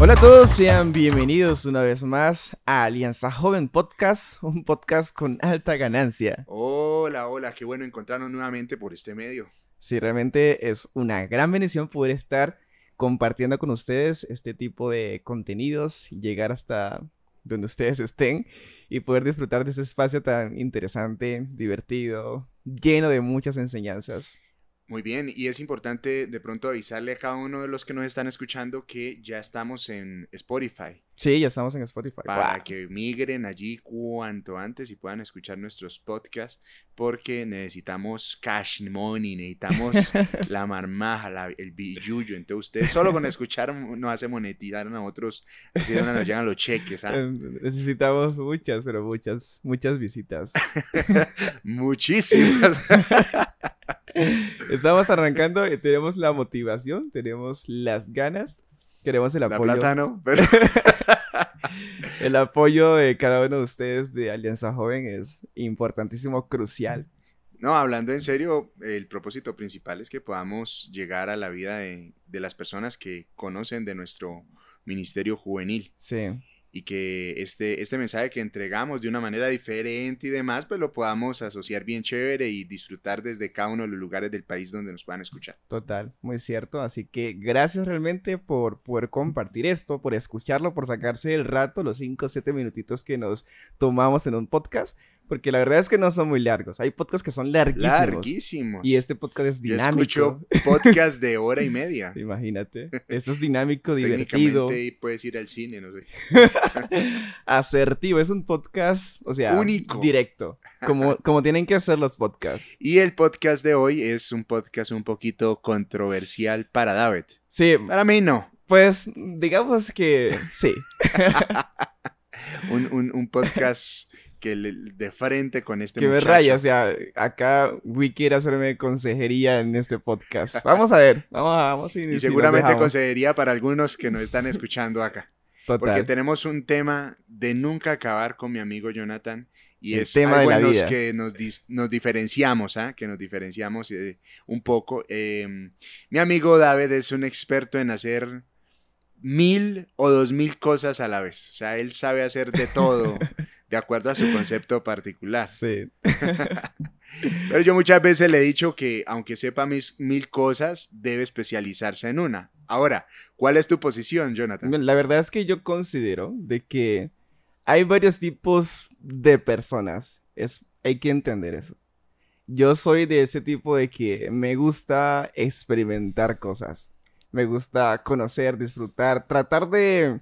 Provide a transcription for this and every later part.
Hola a todos, sean bienvenidos una vez más a Alianza Joven Podcast, un podcast con alta ganancia. Hola, hola, qué bueno encontrarnos nuevamente por este medio. Sí, realmente es una gran bendición poder estar compartiendo con ustedes este tipo de contenidos llegar hasta donde ustedes estén y poder disfrutar de ese espacio tan interesante, divertido, lleno de muchas enseñanzas. Muy bien, y es importante de pronto avisarle a cada uno de los que nos están escuchando que ya estamos en Spotify. Sí, ya estamos en Spotify. Para Wow. que migren allí cuanto antes y puedan escuchar nuestros podcasts, porque necesitamos cash money, necesitamos la marmaja, la- el billuyo. Entonces, ustedes solo con escuchar nos hace monetizar a otros, así de una nos llegan los cheques. ¿ah? Eh, Necesitamos muchas, pero muchas, muchas visitas. Muchísimas. Estamos arrancando, y tenemos la motivación, tenemos las ganas, queremos el La apoyo. plata no, pero El apoyo de cada uno de ustedes de Alianza Joven es importantísimo, crucial. No, hablando en serio, el propósito principal es que podamos llegar a la vida de, de las personas que conocen de nuestro ministerio juvenil Sí, y que este, este mensaje que entregamos de una manera diferente y demás, pues lo podamos asociar bien chévere y disfrutar desde cada uno de los lugares del país donde nos puedan escuchar. total, muy cierto. Así que gracias realmente por poder compartir esto, por escucharlo, por sacarse el rato, los 5 o 7 minutitos que nos tomamos en un podcast. Porque la verdad es que no son muy largos. Hay podcasts que son larguísimos. Larguísimos. Y este podcast es Yo dinámico. escucho podcast de hora y media. Imagínate. Eso es dinámico, divertido, Técnicamente puedes ir al cine, no sé. asertivo. Es un podcast, o sea, Único. directo. Como, como tienen que hacer los podcasts. Y el podcast de hoy es un podcast un poquito controversial para David. Sí, Para mí no. pues digamos que sí. Un, un- un podcast que le- de frente con este que me muchacho. raya, o sea, acá Wii quiere hacerme consejería en este podcast. Vamos a ver, vamos a, vamos y si nos seguramente dejamos. consejería para algunos que nos están escuchando acá. Porque Total. tenemos un tema de nunca acabar con mi amigo Jonathan. Y El es tema de algo la en los vida. que nos, dis- nos diferenciamos, ¿ah? Que nos diferenciamos eh, un poco. Eh, mi amigo David es un experto en hacer mil o dos mil cosas a la vez. O sea, él sabe hacer de todo de acuerdo a su concepto particular. Sí. Pero yo muchas veces le he dicho que aunque sepa mis mil cosas, debe especializarse en una. Ahora, ¿cuál es tu posición, Jonathan? La verdad es que yo considero de que hay varios tipos de personas. Es, hay que entender eso. Yo soy de ese tipo de que me gusta experimentar cosas. Me gusta conocer, disfrutar, tratar de,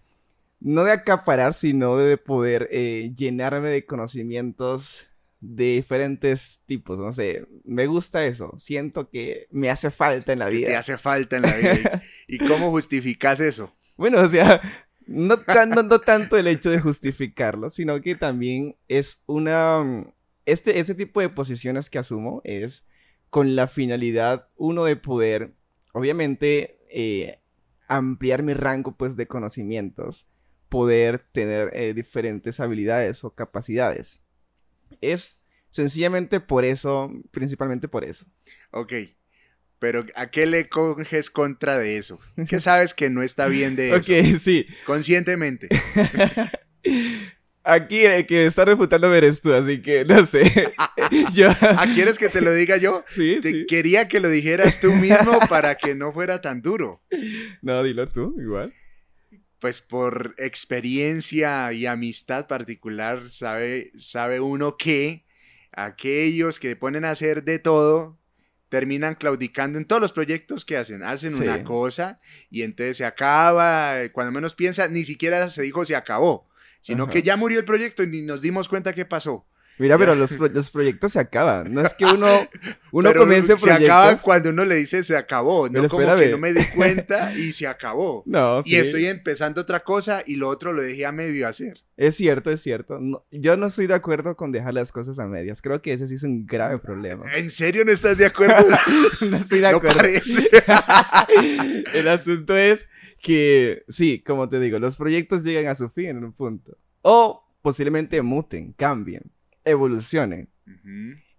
no de acaparar, sino de poder eh, llenarme de conocimientos de diferentes tipos. No sé, me gusta eso. Siento que me hace falta en la ¿Qué vida. te hace falta en la vida? ¿Y cómo justificas eso? Bueno, o sea, no, tan- no- no tanto el hecho de justificarlo, sino que también es una... Este, este tipo de posiciones que asumo es con la finalidad, uno, de poder, obviamente, eh, ampliar mi rango, pues, de conocimientos, poder tener eh, diferentes habilidades o capacidades. Es sencillamente por eso, principalmente por eso. Ok, pero ¿a qué le coges contra de eso? ¿Qué sabes que no está bien de eso? Ok, sí. Conscientemente. Aquí el que está refutando eres tú, así que no sé. Yo. ¿Ah, quieres que te lo diga yo? Sí, Te sí. quería que lo dijeras tú mismo para que no fuera tan duro. No, dilo tú, igual. Pues por experiencia y amistad particular, sabe, sabe uno que aquellos que ponen a hacer de todo terminan claudicando en todos los proyectos que hacen. Hacen Sí. una cosa y entonces se acaba. Cuando menos piensa, ni siquiera se dijo se acabó, sino Ajá. que ya murió el proyecto y ni nos dimos cuenta qué pasó. Mira, pero los, pro- los proyectos se acaban. No es que uno, uno Pero comience se acaba proyectos. cuando uno le dice se acabó, no como que no me di cuenta y se acabó. No, Y sí. estoy empezando otra cosa y lo otro lo dejé a medio hacer. Es cierto, es cierto. No- yo no estoy de acuerdo con dejar las cosas a medias. Creo que ese sí es un grave problema. ¿En serio no estás de acuerdo? no estoy de no acuerdo. parece. El asunto es que, sí, como te digo, los proyectos llegan a su fin en un punto. O posiblemente muten, cambien, evolucionen.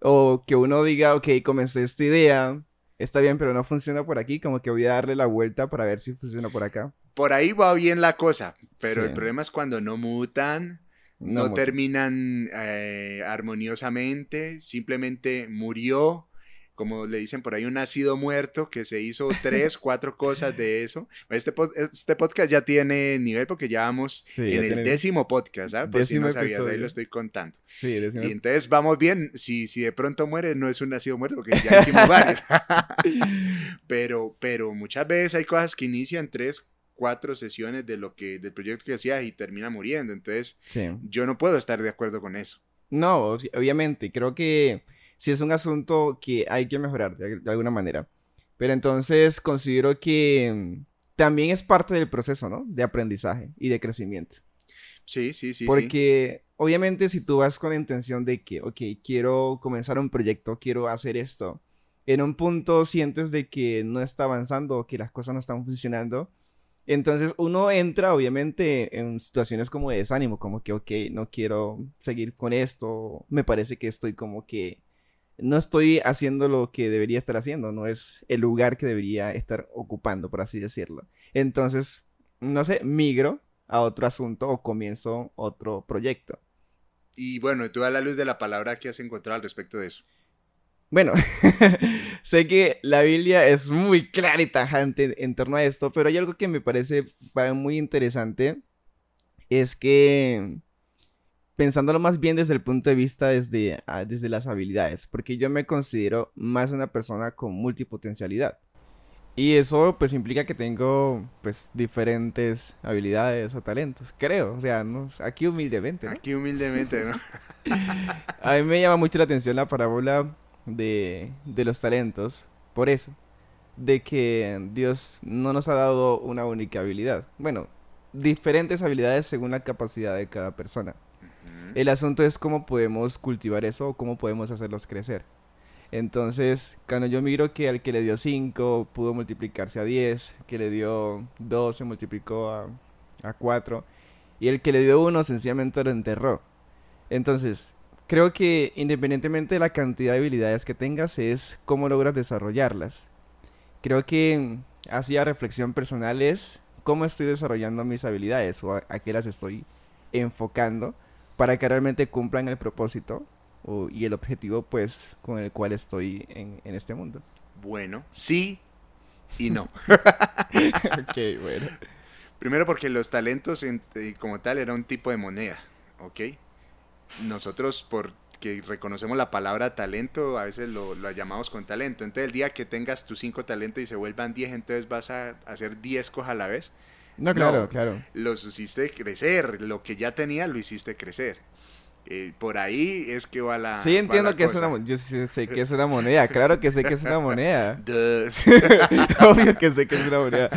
O que uno diga, ok, comencé esta idea, está bien, pero no funciona por aquí, como que voy a darle la vuelta para ver si funciona por acá. por ahí va bien la cosa, pero Sí. el problema es cuando no mutan, No terminan eh, armoniosamente, simplemente murió, como le dicen por ahí, un nacido muerto que se hizo tres, cuatro cosas de eso. Este, este podcast ya tiene nivel porque ya vamos Sí, en ya el décimo podcast, ¿sabes? Por si Décimo no sabías, ahí episodio. lo estoy contando. Sí, decime- Y entonces vamos bien, si, si de pronto muere, no es un nacido muerto, porque ya hicimos varios. pero, pero muchas veces hay cosas que inician tres, cuatro sesiones de lo que, del proyecto que hacías y termina muriendo. Entonces, sí. yo no puedo estar de acuerdo con eso. No, obviamente, creo que sí es un asunto que hay que mejorar de, de alguna manera. Pero entonces considero que mm, también es parte del proceso, ¿no? De aprendizaje y de crecimiento. Sí, sí, sí. sí. Porque obviamente si tú vas con la intención de que, ok, quiero comenzar un proyecto, quiero hacer esto, en un punto sientes de que no está avanzando que las cosas no están funcionando, entonces uno entra obviamente en situaciones como de desánimo, como que, ok, no quiero seguir con esto, me parece que estoy como que no estoy haciendo lo que debería estar haciendo, no es el lugar que debería estar ocupando, por así decirlo. Entonces, no sé, migro a otro asunto o comienzo otro proyecto. Y bueno, tú a la luz de la palabra que has encontrado al respecto de eso. Bueno, sé que la Biblia es muy clara y tajante en torno a esto, pero hay algo que me parece muy interesante, es que pensándolo más bien desde el punto de vista desde, ah, desde las habilidades, porque yo me considero más una persona con multipotencialidad. Y eso pues implica que tengo pues diferentes habilidades o talentos, creo, o sea, no, aquí humildemente, ¿no? Aquí humildemente, ¿no? A mí me llama mucho la atención la parábola de, de los talentos, por eso, de que Dios no nos ha dado una única habilidad. Bueno, diferentes habilidades según la capacidad de cada persona. El asunto es cómo podemos cultivar eso o cómo podemos hacerlos crecer. Entonces, cuando yo miro que al que le dio 5 pudo multiplicarse a 10, que le dio 2 se multiplicó a, a 4, y el que le dio 1 sencillamente lo enterró. Entonces, creo que independientemente de la cantidad de habilidades que tengas, es cómo logras desarrollarlas. Creo que hacía reflexión personal es cómo estoy desarrollando mis habilidades o a qué las estoy enfocando para que realmente cumplan el propósito o- y el objetivo pues con el cual estoy en, en este mundo. Bueno, sí y no. ok, bueno. Primero porque los talentos en- como tal era un tipo de moneda, ¿ok? Nosotros porque reconocemos la palabra talento, a veces lo, lo llamamos con talento. Entonces el día que tengas tus cinco talentos y se vuelvan 10, entonces vas a hacer 10 cosas a la vez. No, claro, No. claro. Los hiciste crecer, lo que ya tenía lo hiciste crecer. Eh, por ahí es que va la... Sí, entiendo la que es una... Yo sí sé que es una moneda, claro que sé que es una moneda. Obvio que sé que es una moneda.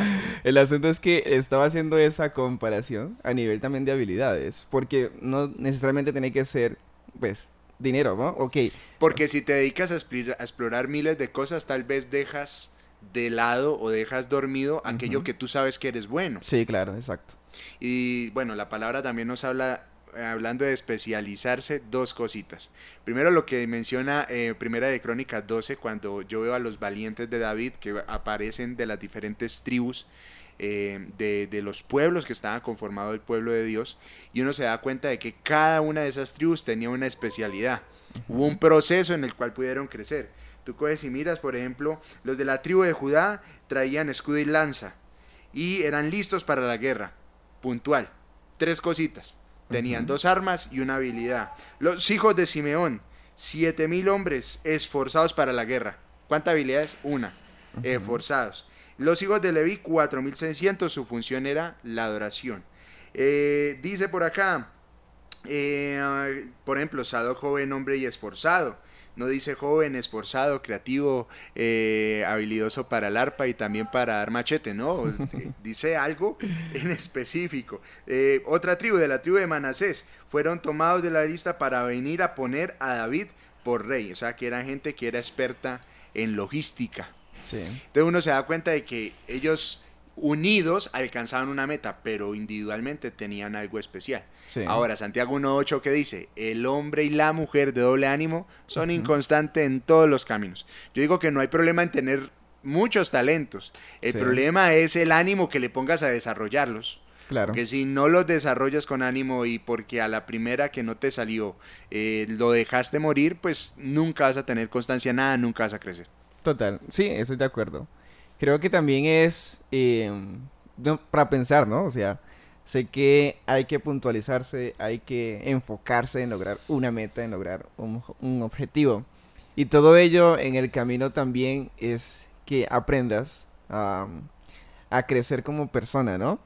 El asunto es que estaba haciendo esa comparación a nivel también de habilidades. Porque no necesariamente tiene que ser, pues, dinero, ¿no? Ok. Porque si te dedicas a explir- a explorar miles de cosas, tal vez dejas de lado o dejas dormido aquello que tú sabes que eres bueno. Sí, claro, exacto. Y bueno, la palabra también nos habla, eh, hablando de especializarse, dos cositas. Primero lo que menciona eh, Primera de Crónicas 12, cuando yo veo a los valientes de David que aparecen de las diferentes tribus. eh, de, de los pueblos que estaban conformado el pueblo de Dios y uno se da cuenta de que cada una de esas tribus tenía una especialidad hubo un proceso en el cual pudieron crecer tú coges y miras por ejemplo los de la tribu de Judá traían escudo y lanza y eran listos para la guerra puntual. Tres cositas. Tenían dos armas y una habilidad. Los hijos de Simeón, siete mil hombres esforzados para la guerra. ¿Cuántas habilidades? Una. Esforzados. Los hijos de Leví, 4600, su función era la adoración. Eh, dice por acá, eh, por ejemplo, Sado joven, hombre y esforzado. No dice joven, esforzado, creativo, eh, habilidoso para el arpa y también para dar machete, no. Eh, dice algo en específico. Eh, otra tribu, de la tribu de Manasés, fueron tomados de la lista para venir a poner a David por rey. O sea, que era gente que era experta en logística. Sí. Entonces uno se da cuenta de que ellos unidos alcanzaban una meta, pero individualmente tenían algo especial. Sí. Ahora, Santiago 1.8 que dice, el hombre y la mujer de doble ánimo son inconstantes en todos los caminos. Yo digo que no hay problema en tener muchos talentos. El Sí. problema es el ánimo que le pongas a desarrollarlos. Claro. Que si no los desarrollas con ánimo y porque a la primera que no te salió eh, lo dejaste morir, pues nunca vas a tener constancia nada, nunca vas a crecer. Total, sí, estoy de acuerdo. Creo que también es eh, para pensar, ¿no? O sea, sé que hay que puntualizarse, hay que enfocarse en lograr una meta, en lograr un, un objetivo. Y todo ello en el camino también es que aprendas a, a crecer como persona, ¿no?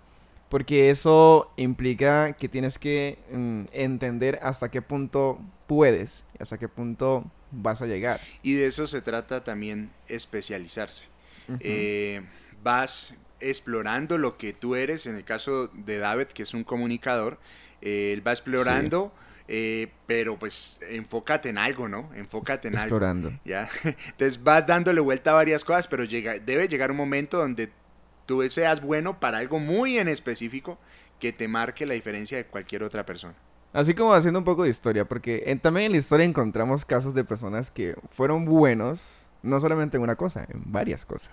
Porque eso implica que tienes que mm, entender hasta qué punto puedes, hasta qué punto vas a llegar. Y de eso se trata también especializarse. Eh, vas explorando lo que tú eres, en el caso de David, que es un comunicador, eh, él va explorando, eh, pero pues enfócate en algo, ¿no? Enfócate en algo. Explorando. ¿ya? Entonces vas dándole vuelta a varias cosas, pero llega, debe llegar un momento donde tú seas bueno para algo muy en específico que te marque la diferencia de cualquier otra persona. Así como haciendo un poco de historia, porque en- también en la historia encontramos casos de personas que fueron buenos, no solamente en una cosa, en varias cosas.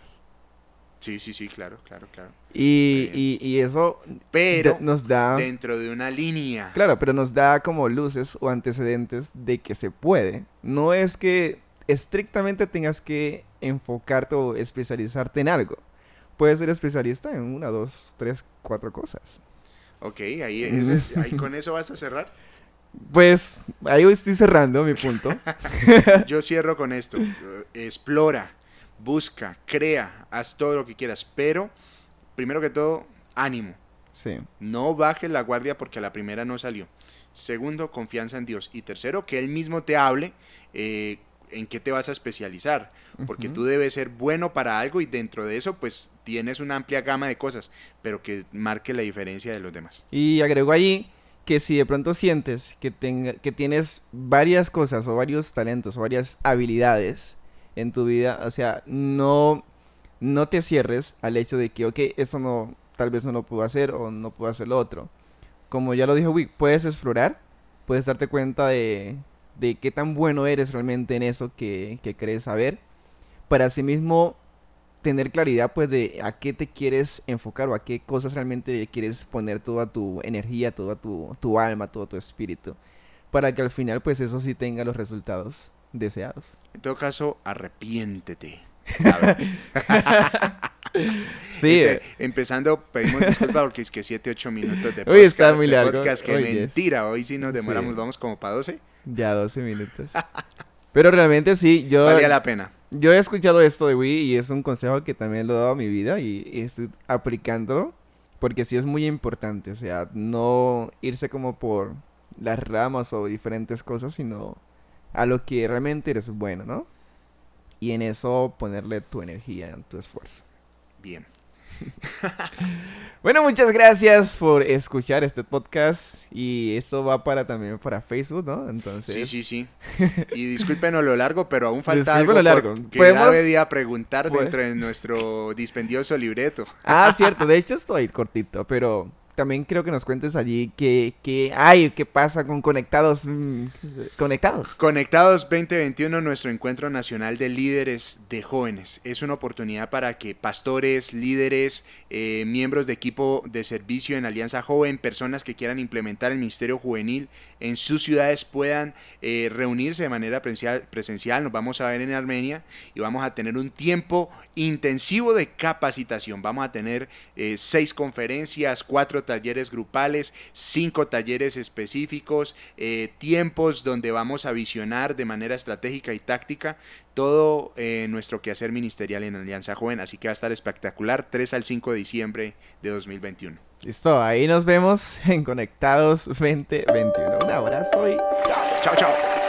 Sí, sí, sí, claro, claro, claro. Y, Muy y, y eso Pero de- nos da... dentro de una línea. Claro, pero nos da como luces o antecedentes de que se puede. No es que estrictamente tengas que enfocarte o especializarte en algo. Puedes ser especialista en una, dos, tres, cuatro cosas. Ok, ahí, ahí con eso vas a cerrar. Pues ahí estoy cerrando mi punto. Yo cierro con esto. Explora, busca, crea, haz todo lo que quieras, pero primero que todo, ánimo. Sí. No bajes la guardia porque a la primera no salió. Segundo, confianza en Dios. Y tercero, que Él mismo te hable eh, en qué te vas a especializar. Porque tú debes ser bueno para algo y dentro de eso, pues tienes una amplia gama de cosas, pero que marque la diferencia de los demás. Y agregó allí que si de pronto sientes que, tenga, que tienes varias cosas o varios talentos o varias habilidades en tu vida, o sea, no, no te cierres al hecho de que, ok, esto no, tal vez no lo puedo hacer o no puedo hacer lo otro. Como ya lo dijo Wick, puedes explorar, puedes darte cuenta de, de qué tan bueno eres realmente en eso que, que crees saber, para asimismo tener claridad pues de a qué te quieres enfocar o a qué cosas realmente quieres poner toda tu energía, toda tu, tu alma, todo tu espíritu, para que al final pues eso sí tenga los resultados deseados. En todo caso, arrepiéntete. Sí, Este, empezando, pedimos disculpas porque es que 7, 8 minutos de podcast. Uy, está muy largo. podcast, que yes. mentira, hoy sí nos demoramos, Sí. vamos como para 12. ya 12 minutos. Pero realmente sí, yo, Valía la pena. Yo he escuchado esto de Wii y es un consejo que también lo he dado a mi vida y, y estoy aplicándolo porque sí es muy importante, o sea, no irse como por las ramas o diferentes cosas, sino a lo que realmente eres bueno, ¿no? Y en eso ponerle tu energía, tu esfuerzo. Bien. Bueno, muchas gracias por escuchar este podcast y esto va para también para Facebook, ¿no? Entonces, Sí, sí, sí. Y discúlpenos lo largo, pero aún falta Disculpen algo lo largo. que Podemos- David iba a preguntar dentro de nuestro dispendioso libreto. Ah, cierto, de hecho estoy cortito, pero también creo que nos cuentes allí qué, qué hay, qué pasa con conectados, mm, conectados. Conectados 2021, nuestro encuentro nacional de líderes de jóvenes. Es una oportunidad para que pastores, líderes, eh, miembros de equipo de servicio en Alianza Joven, personas que quieran implementar el ministerio juvenil en sus ciudades puedan eh, reunirse de manera presencial, presencial. Nos vamos a ver en Armenia y vamos a tener un tiempo intensivo de capacitación. Vamos a tener eh, seis conferencias, cuatro talleres grupales, cinco talleres específicos, eh, tiempos donde vamos a visionar de manera estratégica y táctica todo eh, nuestro quehacer ministerial en Alianza Joven. Así que va a estar espectacular 3 al 5 de diciembre de 2021. Listo, ahí nos vemos en Conectados 2021. Un abrazo y Chao, chao.